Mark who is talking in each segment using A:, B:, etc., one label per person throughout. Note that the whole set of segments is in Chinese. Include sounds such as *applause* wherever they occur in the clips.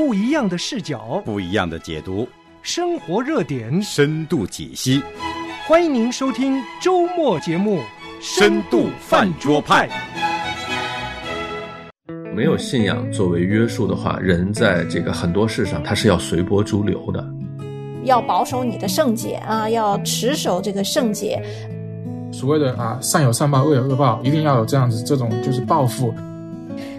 A: 不一样的视角，
B: 不一样的解读，
A: 生活热点，
B: 深度解析。
A: 欢迎您收听周末节目《
B: 深度饭桌派》。
C: 没有信仰作为约束的话，人在这个很多事上他是要随波逐流的。
D: 要保守你的圣洁啊，要持守这个圣洁。
E: 所谓的啊，善有善报，恶有恶报，一定要有这样子，这种就是报复。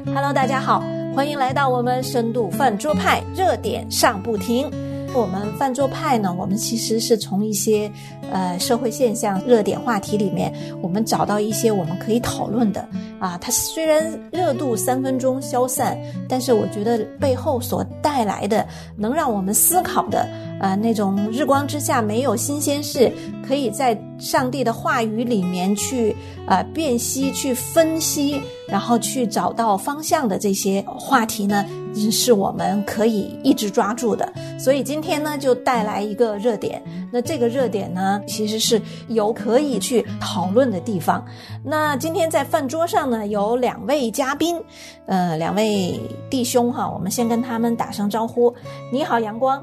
D: Hello，大家好，欢迎来到我们深度饭桌派热点上不停。我们饭桌派呢，我们其实是从一些呃社会现象、热点话题里面，我们找到一些我们可以讨论的啊。它虽然热度三分钟消散，但是我觉得背后所带来的能让我们思考的啊那种日光之下没有新鲜事，可以在上帝的话语里面去啊辨析、去分析，然后去找到方向的这些话题呢，是我们可以一直抓住的。所以今天呢，就带来一个热点。那这个热点呢，其实是有可以去讨论的地方。那今天在饭桌上呢，有两位嘉宾，呃，两位弟兄哈，我们先跟他们打声招呼。你好，阳光。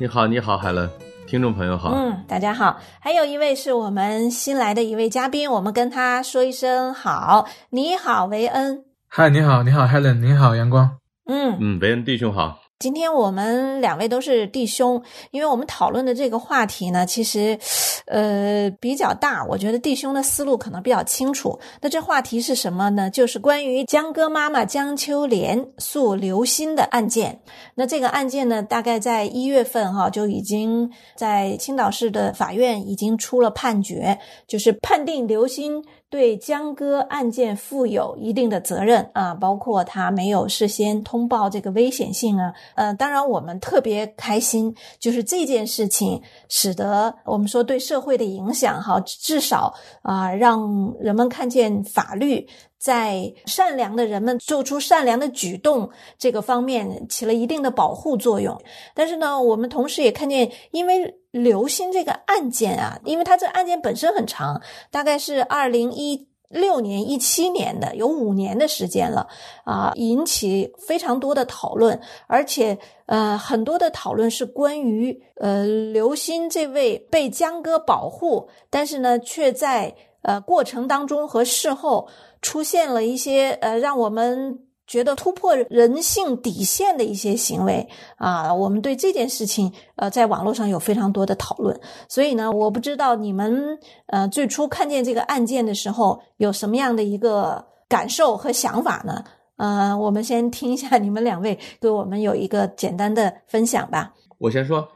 C: 你好，你好，海伦，听众朋友好。
D: 嗯，大家好。还有一位是我们新来的一位嘉宾，我们跟他说一声好。你好，维恩。
E: 嗨，你好，你好，Helen，你好，阳光。
D: 嗯
C: 嗯，维恩弟兄好。
D: 今天我们两位都是弟兄，因为我们讨论的这个话题呢，其实，呃，比较大。我觉得弟兄的思路可能比较清楚。那这话题是什么呢？就是关于江歌妈妈江秋莲诉刘鑫的案件。那这个案件呢，大概在一月份哈就已经在青岛市的法院已经出了判决，就是判定刘鑫。对江歌案件负有一定的责任啊，包括他没有事先通报这个危险性啊，呃，当然我们特别开心，就是这件事情使得我们说对社会的影响哈，至少啊、让人们看见法律在善良的人们做出善良的举动这个方面起了一定的保护作用，但是呢，我们同时也看见，因为。刘鑫这个案件啊，因为他这个案件本身很长，大概是二零一六年、一七年的，有五年的时间了啊，引起非常多的讨论，而且呃，很多的讨论是关于呃刘鑫这位被江歌保护，但是呢，却在呃过程当中和事后出现了一些呃让我们。觉得突破人性底线的一些行为啊，我们对这件事情呃，在网络上有非常多的讨论。所以呢，我不知道你们呃最初看见这个案件的时候有什么样的一个感受和想法呢？呃，我们先听一下你们两位给我们有一个简单的分享吧。
C: 我先说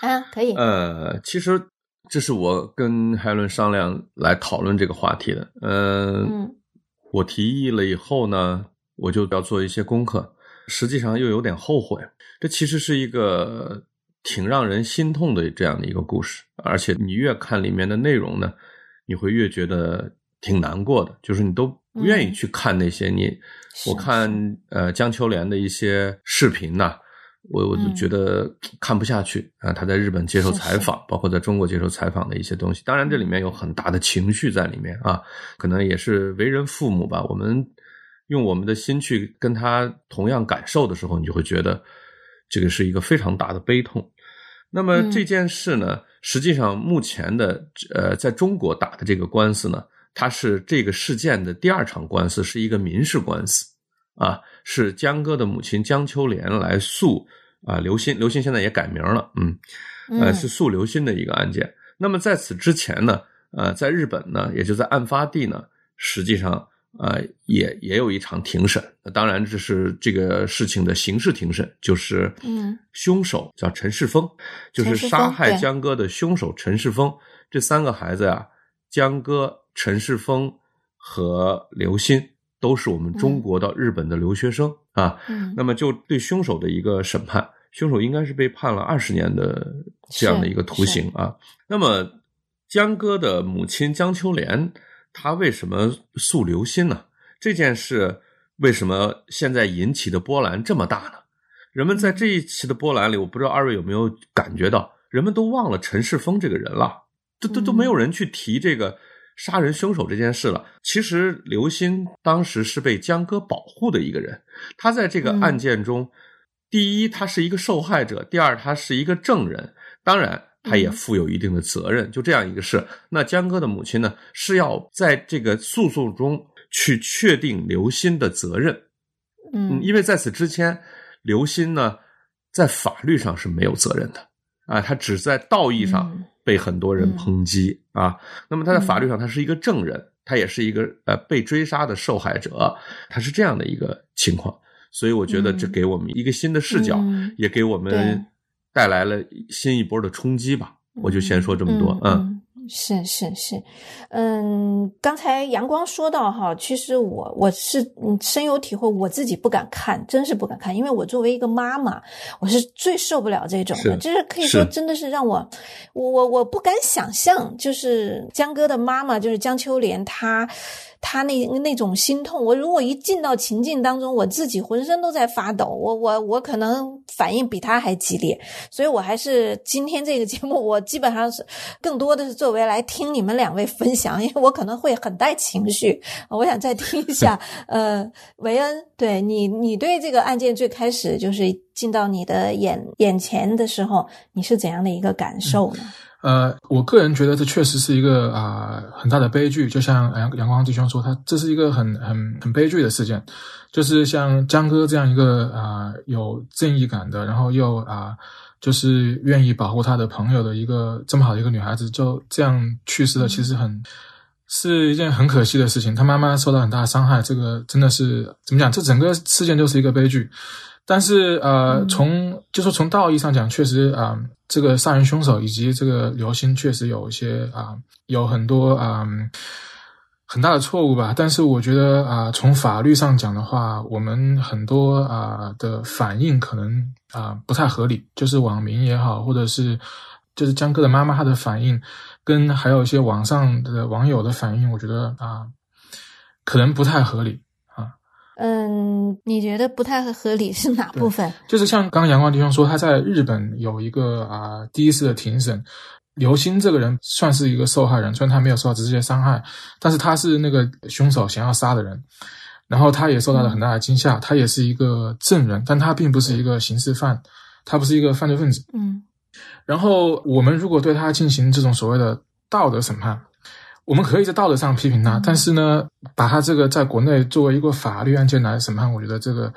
D: 啊，可以。
C: 呃，其实这是我跟海伦商量来讨论这个话题的。呃、
D: 嗯，
C: 我提议了以后呢。我就要做一些功课，实际上又有点后悔。这其实是一个挺让人心痛的这样的一个故事，而且你越看里面的内容呢，你会越觉得挺难过的。就是你都不愿意去看那些你，
D: 嗯、
C: 我看呃江秋莲的一些视频呐、啊，我我就觉得看不下去啊。他在日本接受采访，包括在中国接受采访的一些东西，当然这里面有很大的情绪在里面啊，可能也是为人父母吧，我们。用我们的心去跟他同样感受的时候，你就会觉得这个是一个非常大的悲痛。那么这件事呢，
D: 嗯、
C: 实际上目前的呃，在中国打的这个官司呢，它是这个事件的第二场官司，是一个民事官司啊，是江歌的母亲江秋莲来诉啊刘鑫，刘鑫现在也改名了，嗯，呃，是诉刘鑫的一个案件。那么在此之前呢，呃，在日本呢，也就在案发地呢，实际上。呃，也也有一场庭审，当然这是这个事情的刑事庭审，就是，
D: 嗯，
C: 凶手叫陈世峰，就是杀害江歌的凶手陈世峰。这三个孩子呀、啊，江歌、陈世峰和刘鑫都是我们中国到日本的留学生、
D: 嗯、
C: 啊。
D: 嗯，
C: 那么就对凶手的一个审判，凶手应该是被判了二十年的这样的一个徒刑啊。那么江歌的母亲江秋莲。他为什么诉刘鑫呢？这件事为什么现在引起的波澜这么大呢？人们在这一期的波澜里，我不知道二位有没有感觉到，人们都忘了陈世峰这个人了，都都都没有人去提这个杀人凶手这件事了。其实刘鑫当时是被江歌保护的一个人，他在这个案件中第一，他是一个受害者；第二，他是一个证人。当然，他也负有一定的责任。就这样一个事，那江歌的母亲呢，是要在这个诉讼中去确定刘鑫的责任。
D: 嗯，
C: 因为在此之前，刘鑫呢在法律上是没有责任的啊，他只在道义上被很多人抨击啊。那么他在法律上，他是一个证人，他也是一个呃被追杀的受害者，他是这样的一个情况。所以我觉得这给我们一个新的视角，
D: 嗯
C: 也给我们带来了新一波的冲击吧。我就先说这么多，
D: 嗯，是是是，嗯，刚才阳光说到哈，其实我我是嗯深有体会，我自己不敢看，真是不敢看，因为我作为一个妈妈，我是最受不了这种的，
C: 是
D: 就是可以说真的是让我，我我我不敢想象，就是江哥的妈妈，就是江秋莲，她。他那那种心痛，我如果一进到情境当中，我自己浑身都在发抖，我我我可能反应比他还激烈，所以我还是今天这个节目，我基本上是更多的是作为来听你们两位分享，因为我可能会很带情绪，我想再听一下，*laughs* 呃，维恩，对你，你对这个案件最开始就是进到你的眼眼前的时候，你是怎样的一个感受呢？
E: 呃，我个人觉得这确实是一个啊、很大的悲剧，就像阳阳光弟兄说，他这是一个很很很悲剧的事件，就是像江歌这样一个啊、有正义感的，然后又啊、就是愿意保护他的朋友的一个这么好的一个女孩子，就这样去世了，其实很是一件很可惜的事情。她妈妈受到很大伤害，这个真的是怎么讲？这整个事件就是一个悲剧。但是呃，从就说从道义上讲，确实啊、这个杀人凶手以及这个刘星确实有一些啊、有很多啊、很大的错误吧。但是我觉得啊、从法律上讲的话，我们很多啊、的反应可能啊、不太合理，就是网民也好，或者是就是江哥的妈妈她的反应，跟还有一些网上的网友的反应，我觉得啊、可能不太合理。
D: 嗯，你觉得不太合理是哪部分？
E: 就是像刚刚阳光弟兄说，他在日本有一个啊、第一次的庭审，刘鑫这个人算是一个受害人，虽然他没有受到直接伤害，但是他是那个凶手想要杀的人，然后他也受到了很大的惊吓，他也是一个证人，但他并不是一个刑事犯，他不是一个犯罪分子。
D: 嗯
E: 然后我们如果对他进行这种所谓的道德审判，我们可以在道德上批评他，但是呢，把他这个在国内作为一个法律案件来审判，我觉得这个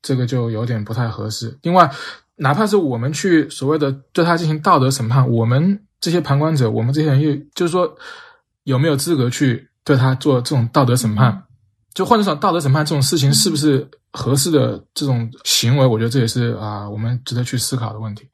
E: 这个就有点不太合适。另外，哪怕是我们去所谓的对他进行道德审判，我们这些旁观者，我们这些人又就是说有没有资格去对他做这种道德审判？就换句话说，道德审判这种事情是不是合适的这种行为？我觉得这也是啊、我们值得去思考的问题。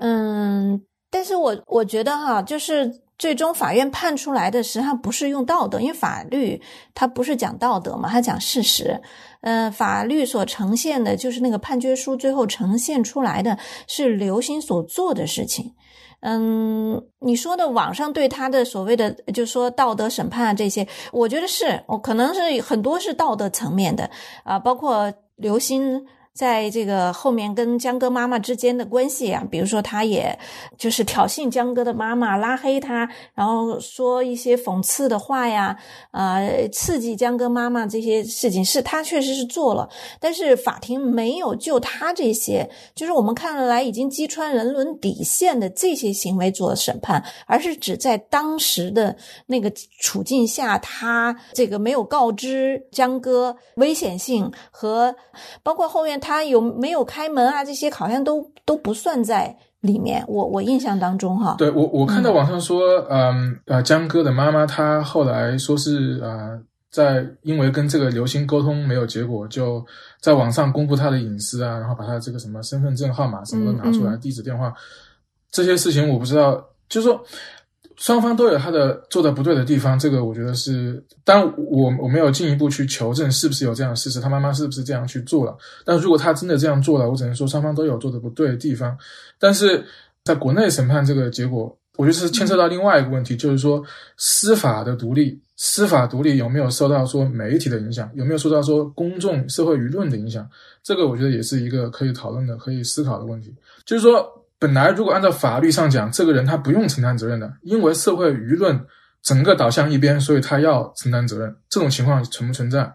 D: 嗯，但是我我觉得哈，就是最终法院判出来的实际上不是用道德，因为法律它不是讲道德嘛，它讲事实。呃，法律所呈现的就是那个判决书最后呈现出来的是刘鑫所做的事情。嗯，你说的网上对他的所谓的，就是说道德审判啊这些，我觉得是，我可能是很多是道德层面的啊，包括刘鑫。在这个后面跟江哥妈妈之间的关系啊，比如说他也就是挑衅江哥的妈妈，拉黑他，然后说一些讽刺的话呀，啊、刺激江哥妈妈这些事情是他确实是做了，但是法庭没有就他这些，就是我们看来已经击穿人伦底线的这些行为做审判，而是只在当时的那个处境下，他这个没有告知江哥危险性和包括后面他有没有开门啊，这些好像都都不算在里面。我我印象当中哈，
E: 对我，我看到网上说，嗯呃，江哥的妈妈她后来说是呃，在因为跟这个刘星沟通没有结果，就在网上公布她的隐私啊，然后把她这个什么身份证号码什么都拿出来，
D: 嗯嗯
E: 地址电话这些事情我不知道，就是说双方都有他的做的不对的地方，这个我觉得是，当我我没有进一步去求证是不是有这样的事实，他妈妈是不是这样去做了，但如果他真的这样做了，我只能说双方都有做的不对的地方，但是在国内审判这个结果，我觉得是牵涉到另外一个问题，就是说司法的独立，司法独立有没有受到说媒体的影响，有没有受到说公众社会舆论的影响？这个我觉得也是一个可以讨论的、可以思考的问题。就是说，本来如果按照法律上讲，这个人他不用承担责任的，因为社会舆论整个导向一边，所以他要承担责任。这种情况存不存在？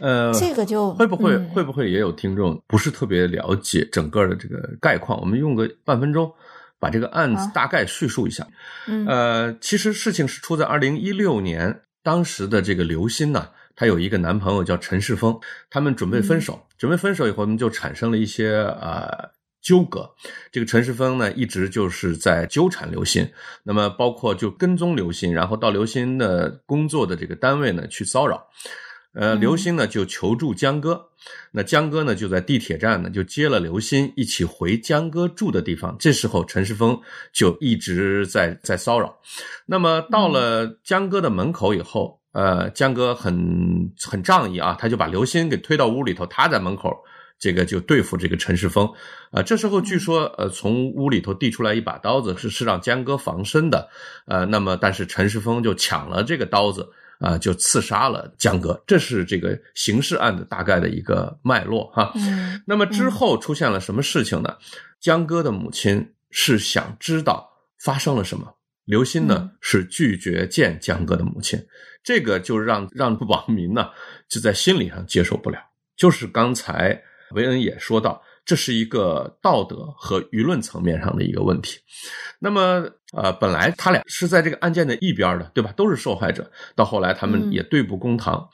C: 呃，
D: 这个就
C: 会不会、
D: 嗯
C: 会不会也有听众不是特别了解整个的这个概况？我们用个半分钟把这个案子大概叙述一下。
D: 嗯
C: 呃，其实事情是出在二零一六年，当时的这个刘鑫呢，她有一个男朋友叫陈世峰，他们准备分手，准备分手以后，他们就产生了一些呃。纠葛，这个陈世峰呢，一直就是在纠缠刘鑫，那么包括就跟踪刘鑫，然后到刘鑫的工作的这个单位呢去骚扰，呃，
D: 嗯
C: 刘鑫呢就求助江哥，那江哥呢就在地铁站呢就接了刘鑫一起回江哥住的地方。这时候陈世峰就一直在在骚扰。那么到了江哥的门口以后，呃，江哥很很仗义啊，他就把刘鑫给推到屋里头，他在门口。这个就对付这个陈世峰，啊、这时候据说，呃，从屋里头递出来一把刀子，是是让江歌防身的，呃，那么但是陈世峰就抢了这个刀子，啊、就刺杀了江歌，这是这个刑事案的大概的一个脉络哈。
D: 嗯
C: 那么之后出现了什么事情呢？江歌的母亲是想知道发生了什么，刘鑫呢、
D: 嗯
C: 是拒绝见江歌的母亲，这个就让让网民呢就在心理上接受不了。就是刚才维恩也说到，这是一个道德和舆论层面上的一个问题。那么，呃，本来他俩是在这个案件的一边的，对吧？都是受害者。到后来，他们
D: 嗯
C: 也对簿公堂。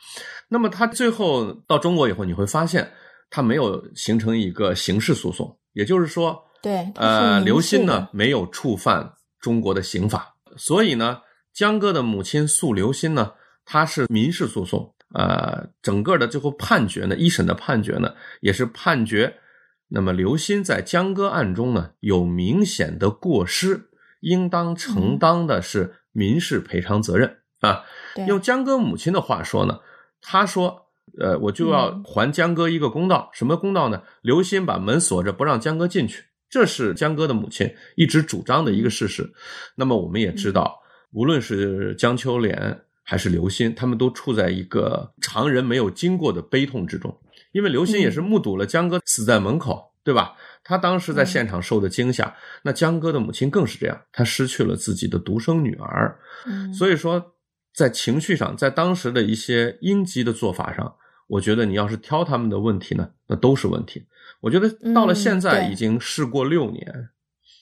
C: 那么，他最后到中国以后，你会发现，他没有形成一个刑事诉讼，也就是说，
D: 对，
C: 呃，刘鑫呢没有触犯中国的刑法，所以呢，江歌的母亲诉刘鑫呢，他是民事诉讼。呃，整个的最后判决呢，一审的判决呢，也是判决，那么刘鑫在江歌案中呢有明显的过失，应当承担的是民事赔偿责任啊。用江歌母亲的话说呢，她说：“呃，我就要
D: 嗯
C: 还江歌一个公道。什么公道呢？刘鑫把门锁着，不让江歌进去，这是江歌的母亲一直主张的一个事实。那么我们也知道，无论是江秋莲还是刘鑫，他们都处在一个常人没有经过的悲痛之中，因为刘鑫也是目睹了江歌死在门口，对吧？他当时在现场受的惊吓，那江歌的母亲更是这样，她失去了自己的独生女儿，
D: 嗯。
C: 所以说，在情绪上，在当时的一些应急的做法上，我觉得你要是挑他们的问题呢，那都是问题。我觉得到了现在已经事过六年，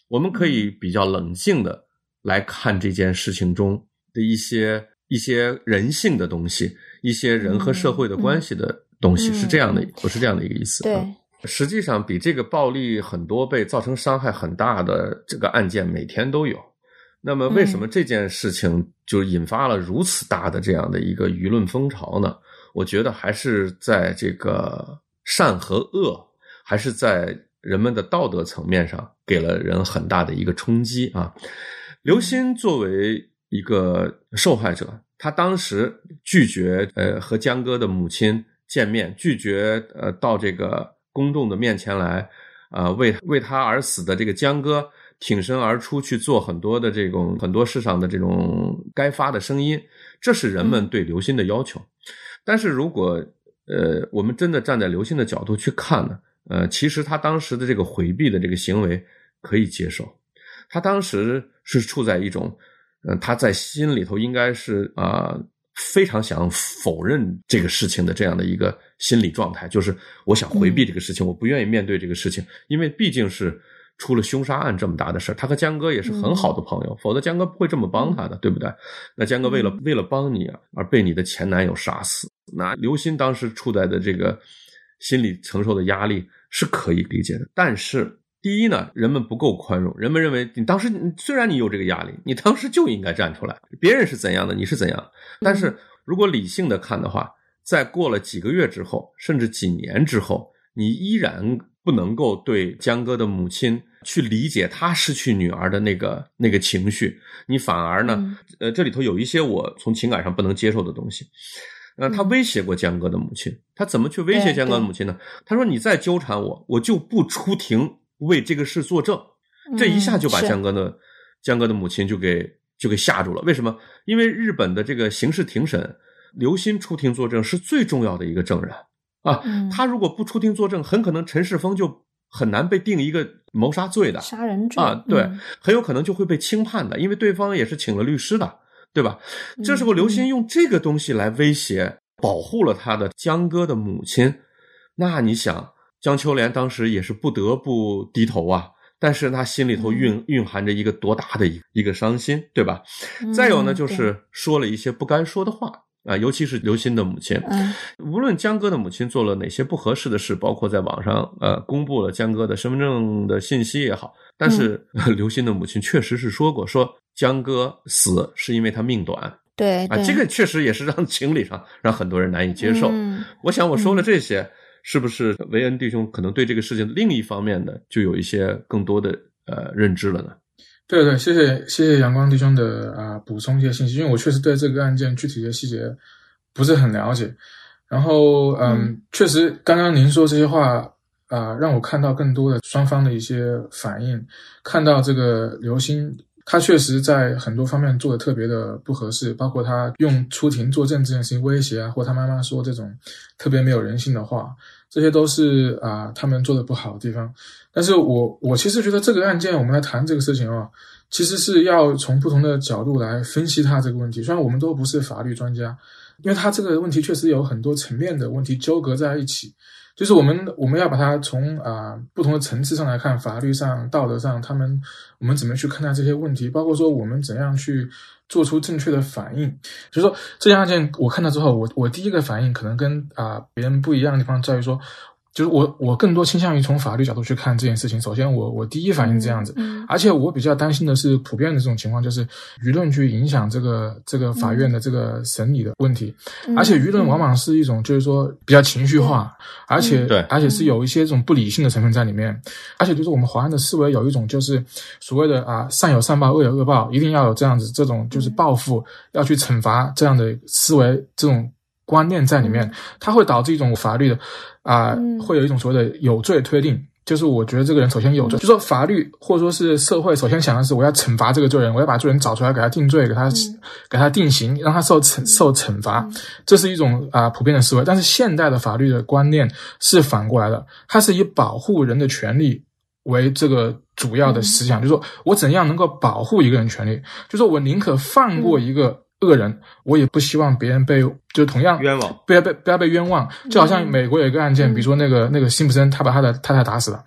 C: 我们可以比较冷静的来看这件事情中的一些一些人性的东西，一些人和社会的关系的东西，
D: 嗯
C: 是这样的
D: 嗯，
C: 我是这样的一个意思。
D: 对
C: 嗯实际上比这个暴力很多倍、造成伤害很大的这个案件每天都有。那么，为什么这件事情就引发了如此大的这样的一个舆论风潮呢？我觉得还是在这个善和恶，还是在人们的道德层面上给了人很大的一个冲击啊。刘鑫作为一个受害者，他当时拒绝呃和江歌的母亲见面，拒绝呃到这个公众的面前来，啊、为为他而死的这个江歌挺身而出去做很多的这种很多世上的这种该发的声音，这是人们对刘鑫的要求。但是如果呃我们真的站在刘鑫的角度去看呢，呃，其实他当时的这个回避的这个行为可以接受，他当时是处在一种，呃，他在心里头应该是啊、非常想否认这个事情的这样的一个心理状态，就是我想回避这个事情，我不愿意面对这个事情，因为毕竟是出了凶杀案这么大的事儿，他和江哥也是很好的朋友，否则江哥不会这么帮他的，对不对？那江哥为了为了帮你啊，而被你的前男友杀死，那刘鑫当时处在的这个心理承受的压力是可以理解的，但是。第一呢，人们不够宽容，人们认为你当时虽然你有这个压力，你当时就应该站出来。别人是怎样的，你是怎样。但是如果理性的看的话，在过了几个月之后，甚至几年之后，你依然不能够对江歌的母亲去理解她失去女儿的那个那个情绪，你反而呢，
D: 嗯
C: 呃，这里头有一些我从情感上不能接受的东西。那，他
D: 嗯
C: 威胁过江哥的母亲，他怎么去威胁江哥的母亲呢？他说：“你再纠缠我，我就不出庭为这个事作证。”这一下就把江哥的江哥的母亲就给就给吓住了。为什么？因为日本的这个刑事庭审，刘鑫出庭作证是最重要的一个证人啊。
D: 嗯
C: 他如果不出庭作证，很可能陈世峰就很难被定一个谋杀罪的
D: 杀人罪
C: 啊。对
D: 嗯，
C: 很有可能就会被轻判的，因为对方也是请了律师的，对吧？
D: 嗯
C: 这时候刘鑫用这个东西来威胁保护了他的江哥的母亲。那你想，江秋莲当时也是不得不低头啊。但是他心里头蕴蕴含着一个多大的一一个伤心，对吧？再有呢，就是说了一些不该说的话啊，尤其是刘鑫的母亲。
D: 嗯，
C: 无论江歌的母亲做了哪些不合适的事，包括在网上呃公布了江歌的身份证的信息也好，但是 *laughs* 刘鑫的母亲确实是说过，说江歌死是因为他命短。
D: 对
C: 啊，这个确实也是让情理上让很多人难以接受。我想我说了这些。是不是维恩弟兄可能对这个事情另一方面呢，就有一些更多的呃认知了呢？
E: 对对，谢谢谢谢阳光弟兄的啊补充一些信息，因为我确实对这个案件具体的细节不是很了解。然后嗯，确实刚刚您说这些话啊，让我看到更多的双方的一些反应，看到这个刘星。他确实在很多方面做的特别的不合适，包括他用出庭作证这件事情威胁啊，或他妈妈说这种特别没有人性的话，这些都是啊他们做的不好的地方。但是我我其实觉得这个案件我们来谈这个事情啊，其实是要从不同的角度来分析他这个问题。虽然我们都不是法律专家，因为他这个问题确实有很多层面的问题纠葛在一起。就是我们我们要把它从啊不同的层次上来看，法律上、道德上，他们我们怎么去看待这些问题，包括说我们怎样去做出正确的反应。就是说这件案件我看到之后，我我第一个反应可能跟啊别人不一样的地方在于说。就是我，我更多倾向于从法律角度去看这件事情。首先，我我第一反应这样子，而且我比较担心的是普遍的这种情况，就是舆论去影响这个这个法院的这个审理的问题。而且舆论往往是一种就是说比较情绪化，而且
C: 对，
E: 而且是有一些这种不理性的成分在里面。而且就是我们华人的思维有一种就是所谓的啊善有善报，恶有恶报，一定要有这样子这种就是报复要去惩罚这样的思维这种。观念在里面，它会导致一种法律的啊，会有一种所谓的有罪推定，就是我觉得这个人首先有罪，就说法律或者说是社会首先想的是我要惩罚这个罪人，我要把罪人找出来给他定罪，给他给他定刑，让他受惩受惩罚，这是一种啊普遍的思维。但是现代的法律的观念是反过来的，它是以保护人的权利为这个主要的思想，就是说我怎样能够保护一个人权利，就说我宁可放过一个。恶人，我也不希望别人被就同样
C: 冤枉，
E: 不要被不要被冤枉。就好像美国有一个案件，比如说那个那个辛普森，他把他的太太打死了。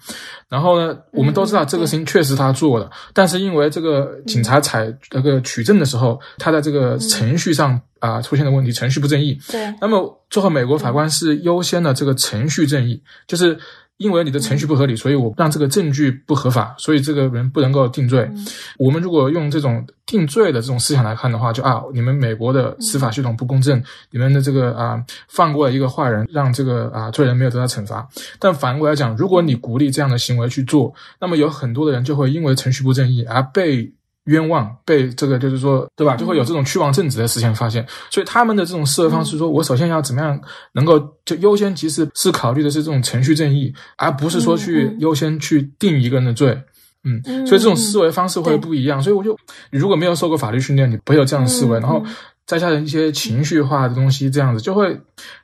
E: 然后呢，我们都知道这个事情确实他做的，但是因为这个警察采那个取证的时候，他在这个程序上啊出现了问题，程序不正义。
D: 对。
E: 那么最后美国法官是优先的这个程序正义，就是。因为你的程序不合理，所以我让这个证据不合法，所以这个人不能够定罪。我们如果用这种定罪的这种思想来看的话，就啊，你们美国的司法系统不公正，你们的这个啊放过了一个坏人，让这个啊罪人没有得到惩罚。但反过来讲，如果你鼓励这样的行为去做，那么有很多的人就会因为程序不正义而被。冤枉被这个就是说，对吧？就会有这种屈枉正直的事情发现，所以他们的这种思维方式，说我首先要怎么样能够就优先其实是考虑的是这种程序正义，而不是说去优先去定一个人的罪。嗯，所以这种思维方式会不一样。所以我就，你如果没有受过法律训练，你不会有这样的思维，然后再加上一些情绪化的东西，这样子就会，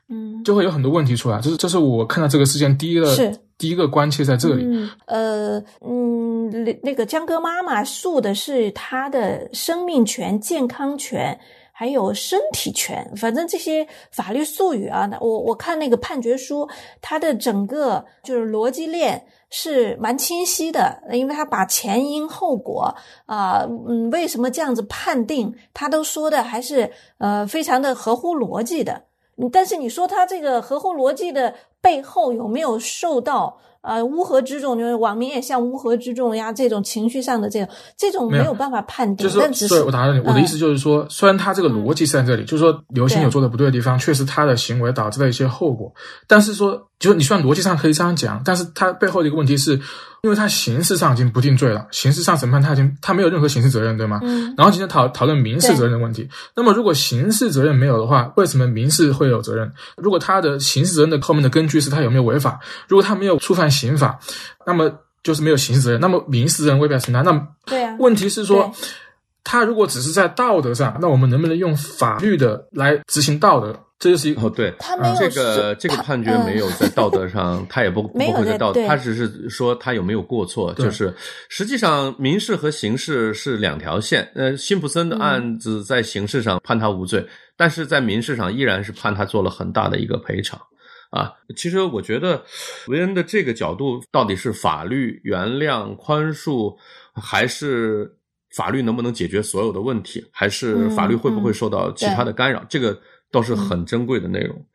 D: 嗯，
E: 就会有很多问题出来。这是这是我看到这个事件第一个是第一个关切在这里。
D: 呃，嗯。那那个江哥妈妈诉的是他的生命权、健康权，还有身体权。反正这些法律术语啊，我我看那个判决书，它的整个就是逻辑链是蛮清晰的，因为他把前因后果啊，嗯，为什么这样子判定，他都说的还是呃非常的合乎逻辑的。但是你说他这个合乎逻辑的背后有没有受到？呃，乌合之众就是网民也像乌合之众呀，这种情绪上的这种，这种没有办法判定。
E: 就是，对我打断你，我的意思就是说，虽然他这个逻辑是在这里，就是说刘星有做的不对的地方，确实他的行为导致了一些后果，但是说。就是你虽然逻辑上可以这样讲，但是他背后的一个问题是，因为他刑事上已经不定罪了，刑事上审判他已经他没有任何刑事责任，对吗？
D: 嗯。
E: 然后今天讨讨论民事责任的问题，那么如果刑事责任没有的话，为什么民事会有责任？如果他的刑事责任的后面的根据是他有没有违法？如果他没有触犯刑法，那么就是没有刑事责任，那么民事责任未必要承担。那么
D: 对啊，
E: 问题是说，他如果只是在道德上，那我们能不能用法律的来执行道德？这就是一
C: 哦，对，
D: 他没有
C: 这个这个判决没有在道德上，他也不不会在道德，他只是说他有没有过错，就是实际上民事和刑事是两条线。呃，辛普森的案子在刑事上判他无罪。但是在民事上依然是判他做了很大的一个赔偿。啊，其实我觉得维恩的这个角度到底是法律原谅宽恕，还是法律能不能解决所有的问题，还是法律会不会受到其他的干扰？这个倒是很珍贵的内容。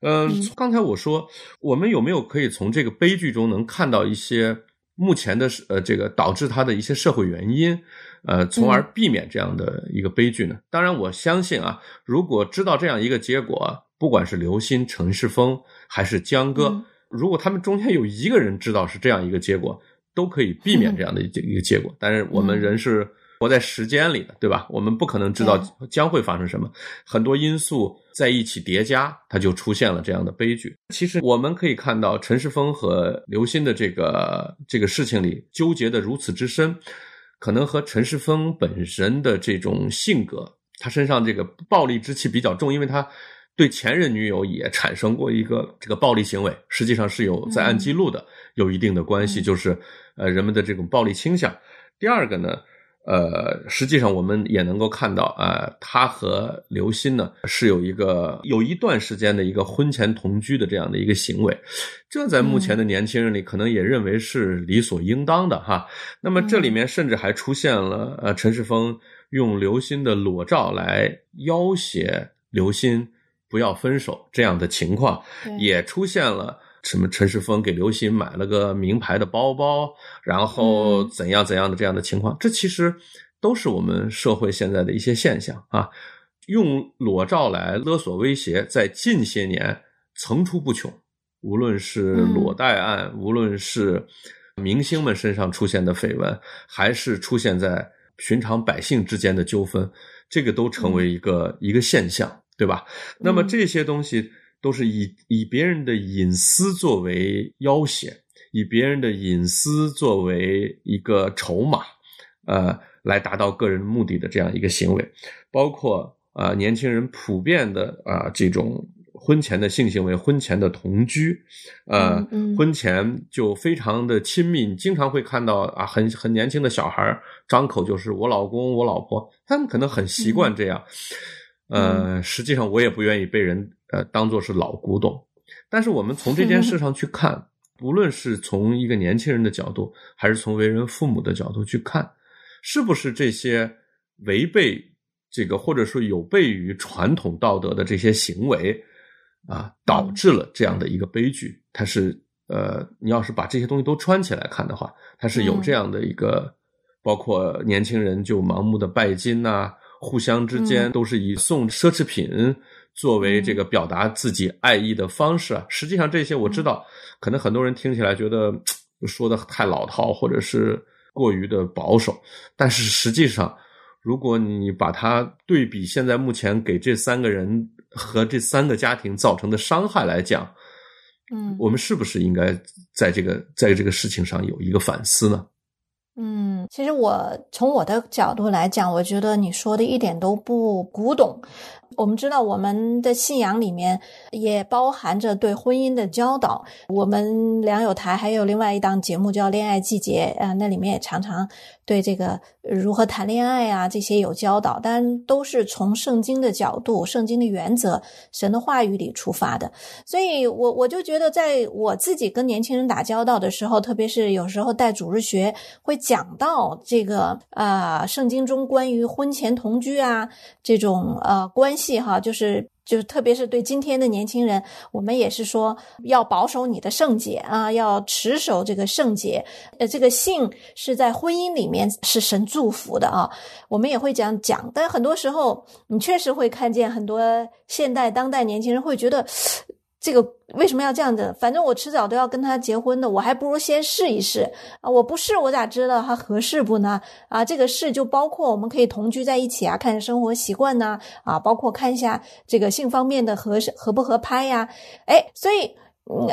C: 嗯，刚才我说，我们有没有可以从这个悲剧中能看到一些目前的呃这个导致它的一些社会原因，呃，从而避免这样的一个悲剧呢？当然，我相信啊，如果知道这样一个结果。不管是刘鑫、陈世峰还是江歌，如果他们中间有一个人知道是这样一个结果，都可以避免这样的一个结果。但是我们人是活在时间里的，对吧？我们不可能知道将会发生什么，很多因素在一起叠加，它就出现了这样的悲剧。其实我们可以看到，陈世峰和刘鑫的这个这个事情里纠结的如此之深，可能和陈世峰本身的这种性格，他身上这个暴力之气比较重，因为他。对前任女友也产生过一个这个暴力行为，实际上是有在案记录的，有一定的关系，就是呃人们的这种暴力倾向。第二个呢，呃，实际上我们也能够看到啊，他和刘鑫呢是有一个有一段时间的一个婚前同居的这样的一个行为，这在目前的年轻人里可能也认为是理所应当的哈。那么这里面甚至还出现了呃陈世峰用刘鑫的裸照来要挟刘鑫。不要分手这样的情况也出现了，什么陈世峰给刘鑫买了个名牌的包包，然后怎样怎样的这样的情况，这其实都是我们社会现在的一些现象啊。用裸照来勒索威胁，在近些年层出不穷，无论是裸贷案，无论是明星们身上出现的绯闻，还是出现在寻常百姓之间的纠纷，这个都成为一个一个现象。对吧？那么这些东西都是以以别人的隐私作为要挟，以别人的隐私作为一个筹码，呃，来达到个人目的的这样一个行为，包括啊年轻人普遍的啊这种婚前的性行为、婚前的同居，呃，婚前就非常的亲密，你经常会看到啊很很年轻的小孩张口就是我老公、我老婆，他们可能很习惯这样。呃，实际上我也不愿意被人呃当做是老古董，但是我们从这件事上去看，无论是从一个年轻人的角度，还是从为人父母的角度去看，是不是这些违背这个或者说有悖于传统道德的这些行为啊，导致了这样的一个悲剧？它是呃，你要是把这些东西都穿起来看的话，它是有这样的一个，包括年轻人就盲目的拜金呐。互相之间都是以送奢侈品作为这个表达自己爱意的方式啊。实际上，这些我知道，可能很多人听起来觉得说的太老套，或者是过于的保守。但是实际上，如果你把它对比现在目前给这三个人和这三个家庭造成的伤害来讲，
D: 嗯，
C: 我们是不是应该在这个在这个事情上有一个反思呢？
D: 嗯，其实我从我的角度来讲，我觉得你说的一点都不古董。我们知道，我们的信仰里面也包含着对婚姻的教导。我们良友台还有另外一档节目叫《恋爱季节》，啊，那里面也常常对这个如何谈恋爱啊这些有教导，但都是从圣经的角度、圣经的原则、神的话语里出发的。所以，我我就觉得，在我自己跟年轻人打交道的时候，特别是有时候带主日学，会讲到这个啊，圣经中关于婚前同居啊这种呃关系。哈，就是就是，特别是对今天的年轻人，我们也是说要保守你的圣洁啊，要持守这个圣洁。呃，这个性是在婚姻里面是神祝福的啊，我们也会讲讲。但很多时候，你确实会看见很多现代当代年轻人会觉得。这个为什么要这样子？反正我迟早都要跟他结婚的，我还不如先试一试啊！我不试，我咋知道他合适不呢？啊，这个试就包括我们可以同居在一起啊，看生活习惯呐，啊，包括看一下这个性方面的合合不合拍呀？哎，所以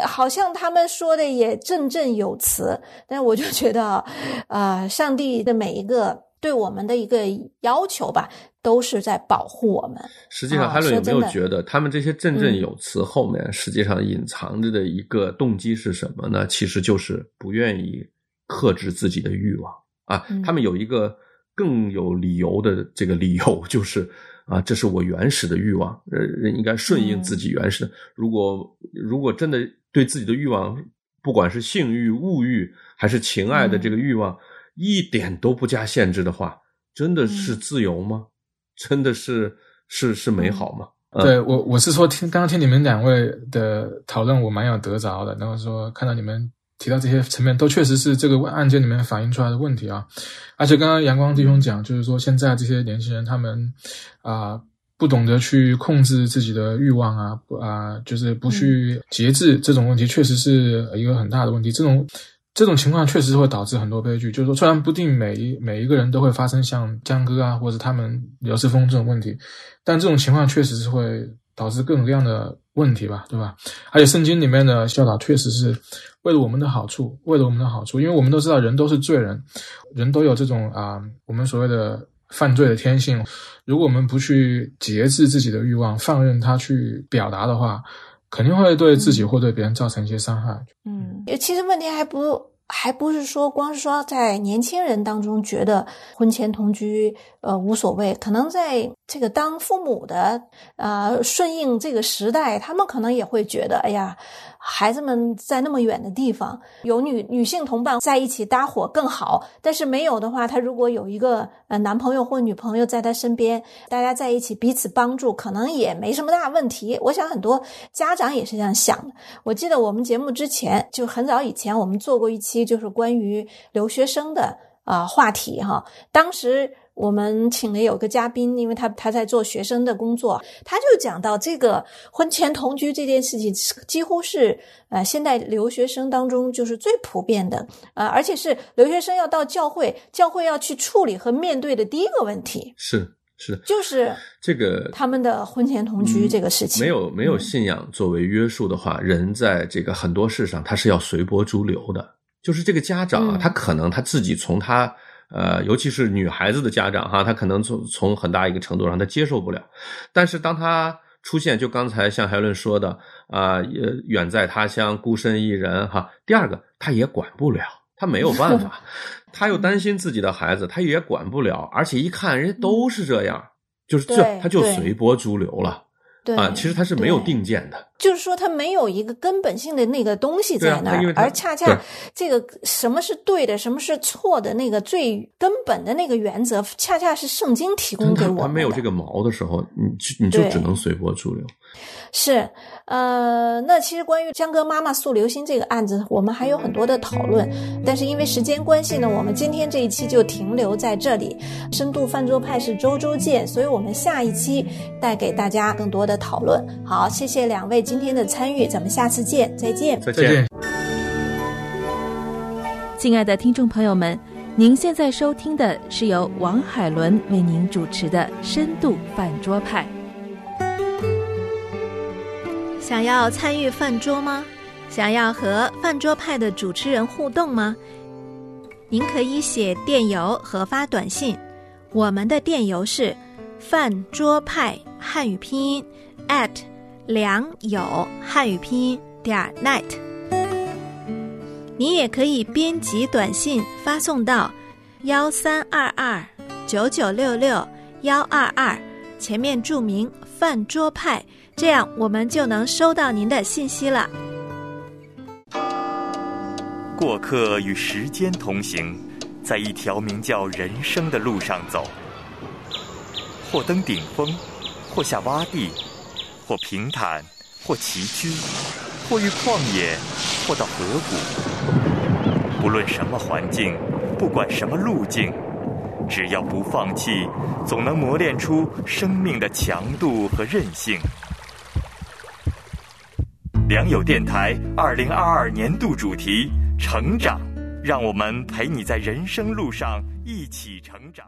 D: 好像他们说的也振振有词，但我就觉得啊，上帝的每一个对我们的一个要求吧。都是在保护我们。
C: 实际上，海伦有没有觉得，他们这些振振有词后面，实际上隐藏着的一个动机是什么呢？其实就是不愿意克制自己的欲望啊。他们有一个更有理由的这个理由，*laughs* 就是啊，这是我原始的欲望，呃，人应该顺应自己原始的。如果如果真的对自己的欲望，不管是性欲、物欲还是情爱的这个欲望，一点都不加限制的话，真的是自由吗？真的是是是美好吗？
E: 对我我是说听刚刚听你们两位的讨论，我蛮有得着的。然后说看到你们提到这些层面，都确实是这个案件里面反映出来的问题啊。而且刚刚阳光弟兄讲，就是说现在这些年轻人他们啊不懂得去控制自己的欲望啊，不啊就是不去节制，这种问题确实是一个很大的问题。这种。这种情况确实会导致很多悲剧，就是说，虽然不定每一每一个人都会发生像江哥啊，或者他们刘世峰这种问题，但这种情况确实是会导致各种各样的问题吧，对吧？而且圣经里面的教导确实是为了我们的好处，为了我们的好处，因为我们都知道人都是罪人，人都有这种啊，我们所谓的犯罪的天性。如果我们不去节制自己的欲望，放任他去表达的话，肯定会对自己或对别人造成一些伤害。
D: 嗯，其实问题还不。还不是说光是说在年轻人当中觉得婚前同居呃无所谓，可能在这个当父母的啊顺应这个时代，他们可能也会觉得，哎呀。孩子们在那么远的地方，有女女性同伴在一起搭伙更好。但是没有的话，他如果有一个呃男朋友或女朋友在他身边，大家在一起彼此帮助，可能也没什么大问题。我想很多家长也是这样想的。我记得我们节目之前就很早以前，我们做过一期就是关于留学生的啊话题哈，当时。我们请了有个嘉宾，因为他他在做学生的工作，他就讲到这个婚前同居这件事情，几乎是呃现代留学生当中就是最普遍的，呃，而且是留学生要到教会，教会要去处理和面对的第一个问题。
C: 是是，
D: 就是
C: 这个
D: 他们的婚前同居这个事情，
C: 没有没有信仰作为约束的话，人在这个很多事上他是要随波逐流的。就是这个家长啊，他可能他自己从他。呃，尤其是女孩子的家长哈，她可能从从很大一个程度上她接受不了，但是当她出现，就刚才像海伦说的啊，远在他乡孤身一人哈。第二个，他也管不了，他没有办法，*laughs* 他又担心自己的孩子，他也管不了，而且一看人家都是这样，就是这他就随波逐流了。啊，其实他是没有定见的，
D: 就是说它没有一个根本性的那个东西在那儿，而恰恰这个什么是对的，什么是错的，那个最根本的那个原则，恰恰是圣经提供给我们。
C: 他没有这个毛的时候，你就你就只能随波逐流。
D: 是，呃，那其实关于江哥妈妈诉流星这个案子，我们还有很多的讨论，但是因为时间关系呢，我们今天这一期就停留在这里。深度饭桌派是周周见，所以我们下一期带给大家更多的讨论。好，谢谢两位今天的参与，咱们下次见，再见，
C: 再见。
F: 亲爱的听众朋友们，您现在收听的是由王海伦为您主持的深度饭桌派。想要参与饭桌吗？想要和饭桌派的主持人互动吗？您可以写电邮和发短信，我们的电邮是饭桌派汉语拼音 at 良友汉语拼音点 net。你也可以编辑短信发送到幺三二二九九六六幺二二，前面注明饭桌派。这样，我们就能收到您的信息了。
G: 过客与时间同行，在一条名叫人生的路上走，或登顶峰，或下洼地，或平坦，或崎岖，或遇旷野，或到河谷。不论什么环境，不管什么路径，只要不放弃，总能磨练出生命的强度和韧性。良友电台二零二二年度主题：成长，让我们陪你在人生路上一起成长。